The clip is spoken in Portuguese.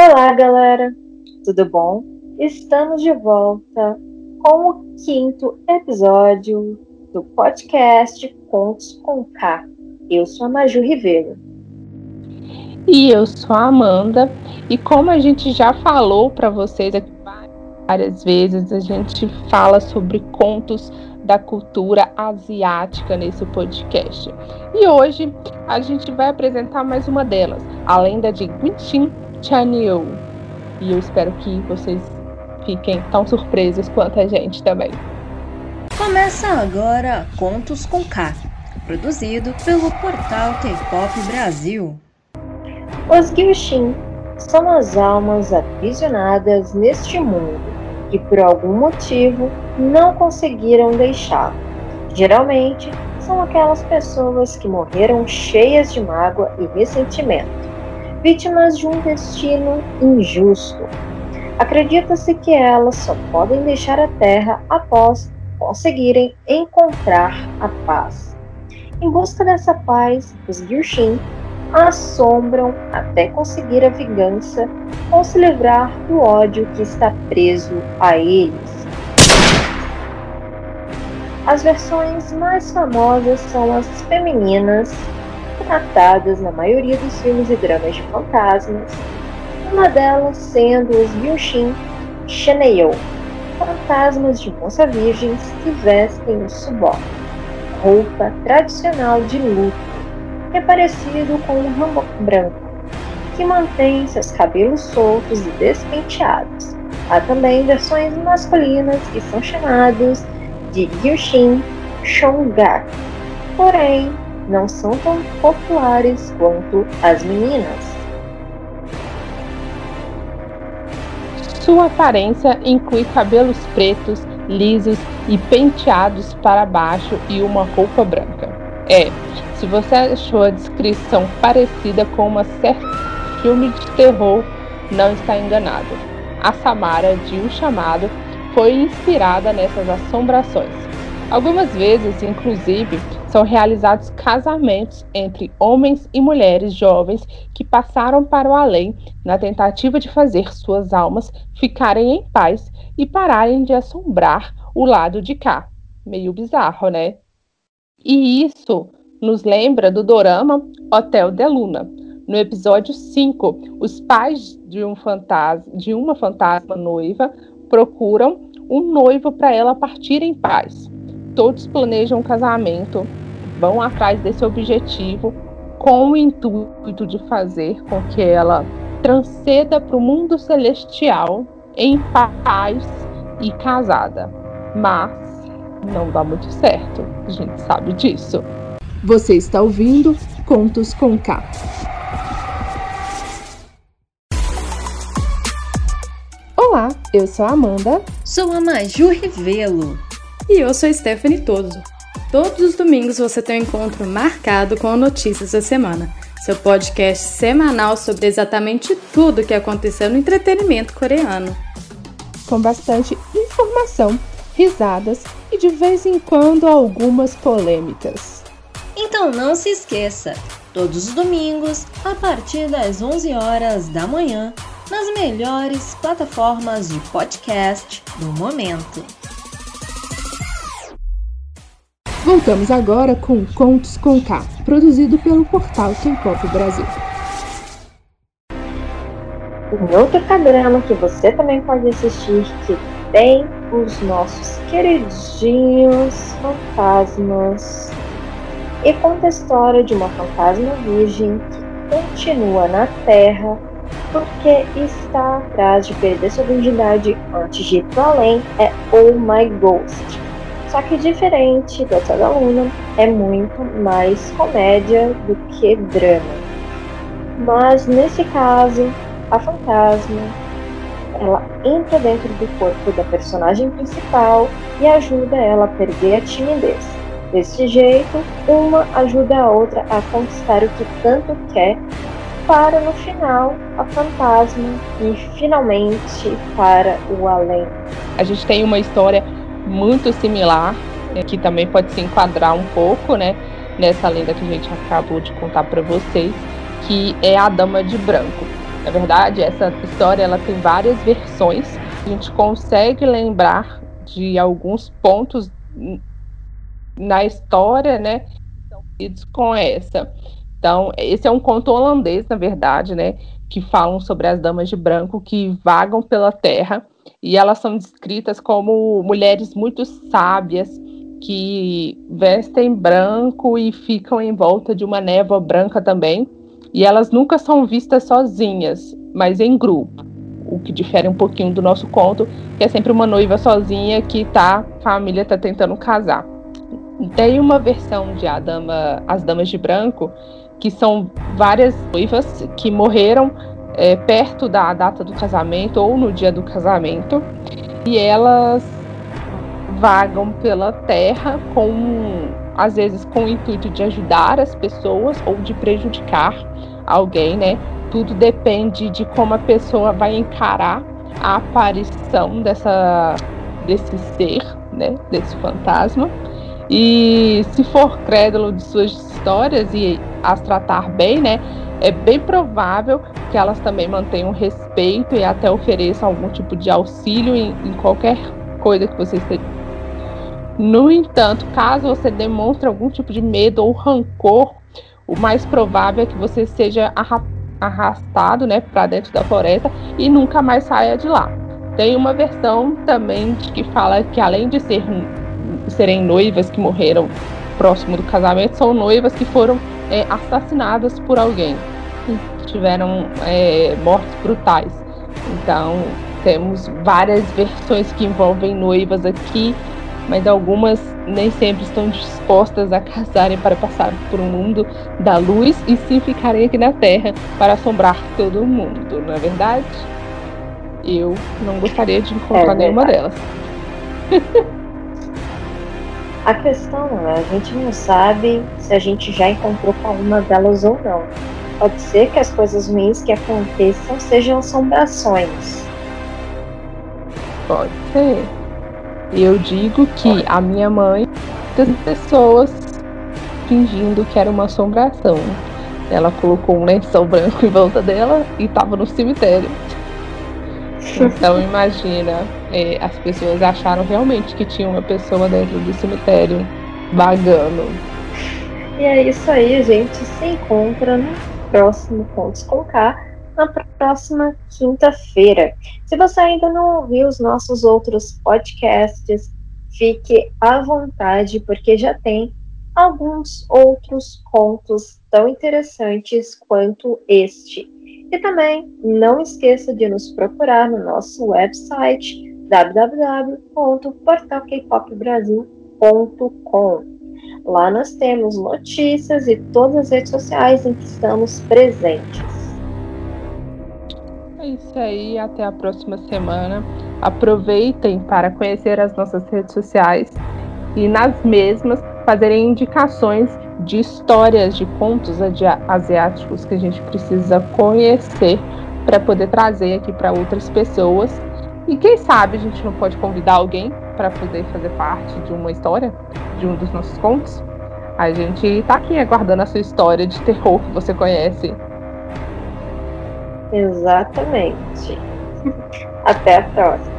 Olá, galera! Tudo bom? Estamos de volta com o quinto episódio do podcast Contos com K. Eu sou a Maju Ribeiro. E eu sou a Amanda. E como a gente já falou para vocês aqui várias vezes, a gente fala sobre contos da cultura asiática nesse podcast. E hoje a gente vai apresentar mais uma delas, a lenda de Gwinchin Chanyu. E eu espero que vocês fiquem tão surpresos quanto a gente também. Começa agora Contos com K, produzido pelo portal K-Pop Brasil. Os Gyushin são as almas aprisionadas neste mundo que por algum motivo não conseguiram deixá-lo. Geralmente são aquelas pessoas que morreram cheias de mágoa e ressentimento vítimas de um destino injusto. Acredita-se que elas só podem deixar a Terra após conseguirem encontrar a paz. Em busca dessa paz, os Gyushin assombram até conseguir a vingança ou se livrar do ódio que está preso a eles. As versões mais famosas são as femininas tratadas na maioria dos filmes e dramas de fantasmas, uma delas sendo os Yushin Sheneo, fantasmas de moça virgens que vestem o subó, roupa tradicional de luto, que é parecido com um hanbok branco, que mantém seus cabelos soltos e despenteados. Há também versões masculinas que são chamados de Yushin Shongak, porém não são tão populares quanto as meninas. Sua aparência inclui cabelos pretos, lisos e penteados para baixo e uma roupa branca. É, se você achou a descrição parecida com uma certa filme de terror, não está enganado. A Samara de O Chamado foi inspirada nessas assombrações. Algumas vezes, inclusive, são realizados casamentos entre homens e mulheres jovens que passaram para o além na tentativa de fazer suas almas ficarem em paz e pararem de assombrar o lado de cá. Meio bizarro, né? E isso nos lembra do dorama Hotel de Luna. No episódio 5, os pais de, um fantasma, de uma fantasma noiva procuram um noivo para ela partir em paz todos planejam um casamento, vão atrás desse objetivo com o intuito de fazer com que ela transceda para o mundo celestial em paz e casada. Mas não dá muito certo, a gente sabe disso. Você está ouvindo Contos com K. Olá, eu sou a Amanda. Sou a Maju Rivelo. E eu sou Stephanie Toso. Todos os domingos você tem um encontro marcado com notícias da semana, seu podcast semanal sobre exatamente tudo o que aconteceu no entretenimento coreano. Com bastante informação, risadas e de vez em quando algumas polêmicas. Então não se esqueça, todos os domingos, a partir das 11 horas da manhã, nas melhores plataformas de podcast do momento. Voltamos agora com Contos com K, produzido pelo portal K-Pop Brasil. Um outro programa que você também pode assistir que tem os nossos queridinhos fantasmas. E conta a história de uma fantasma virgem que continua na Terra porque está atrás de perder sua virgindade antes de ir para além. É Oh My Ghost só que diferente da Toda Luna, é muito mais comédia do que drama. Mas nesse caso, a fantasma ela entra dentro do corpo da personagem principal e ajuda ela a perder a timidez. Desse jeito, uma ajuda a outra a conquistar o que tanto quer, para no final a fantasma e finalmente para o além. A gente tem uma história muito similar, né, que também pode se enquadrar um pouco, né, nessa lenda que a gente acabou de contar para vocês, que é a Dama de Branco. Na verdade, essa história ela tem várias versões. A gente consegue lembrar de alguns pontos na história, né? Com essa. Então, esse é um conto holandês, na verdade, né? Que falam sobre as damas de branco que vagam pela terra e elas são descritas como mulheres muito sábias que vestem branco e ficam em volta de uma névoa branca também. E elas nunca são vistas sozinhas, mas em grupo. O que difere um pouquinho do nosso conto, que é sempre uma noiva sozinha que tá, a família tá tentando casar. Tem uma versão de a Dama, As Damas de Branco, que são várias noivas que morreram é, perto da data do casamento ou no dia do casamento. E elas vagam pela terra com às vezes com o intuito de ajudar as pessoas ou de prejudicar alguém, né? Tudo depende de como a pessoa vai encarar a aparição dessa desse ser, né, desse fantasma. E se for crédulo de suas histórias e as tratar bem, né, é bem provável que elas também mantenham respeito e até ofereçam algum tipo de auxílio em, em qualquer coisa que você esteja no entanto, caso você demonstre algum tipo de medo ou rancor, o mais provável é que você seja arrastado né, para dentro da floresta e nunca mais saia de lá. Tem uma versão também que fala que além de ser, serem noivas que morreram próximo do casamento, são noivas que foram é, assassinadas por alguém, tiveram é, mortes brutais. Então temos várias versões que envolvem noivas aqui mas algumas nem sempre estão dispostas a casarem para passar por um mundo da luz e sim ficarem aqui na Terra para assombrar todo mundo, não é verdade? Eu não gostaria de encontrar é nenhuma delas. a questão é, a gente não sabe se a gente já encontrou com alguma delas ou não. Pode ser que as coisas ruins que aconteçam sejam assombrações. Pode ser. Eu digo que a minha mãe tem pessoas fingindo que era uma assombração. Ela colocou um lençol branco em volta dela e estava no cemitério. Então imagina, é, as pessoas acharam realmente que tinha uma pessoa dentro do cemitério vagando. E é isso aí, a gente se encontra no próximo Contos com K na próxima quinta-feira. Se você ainda não ouviu os nossos outros podcasts, fique à vontade, porque já tem alguns outros contos tão interessantes quanto este. E também não esqueça de nos procurar no nosso website www.portalkpopbrasil.com. Lá nós temos notícias e todas as redes sociais em que estamos presentes. É isso aí, até a próxima semana. Aproveitem para conhecer as nossas redes sociais e nas mesmas fazerem indicações de histórias de contos asiáticos que a gente precisa conhecer para poder trazer aqui para outras pessoas. E quem sabe a gente não pode convidar alguém para poder fazer parte de uma história, de um dos nossos contos. A gente está aqui aguardando a sua história de terror que você conhece Exatamente. Até a próxima.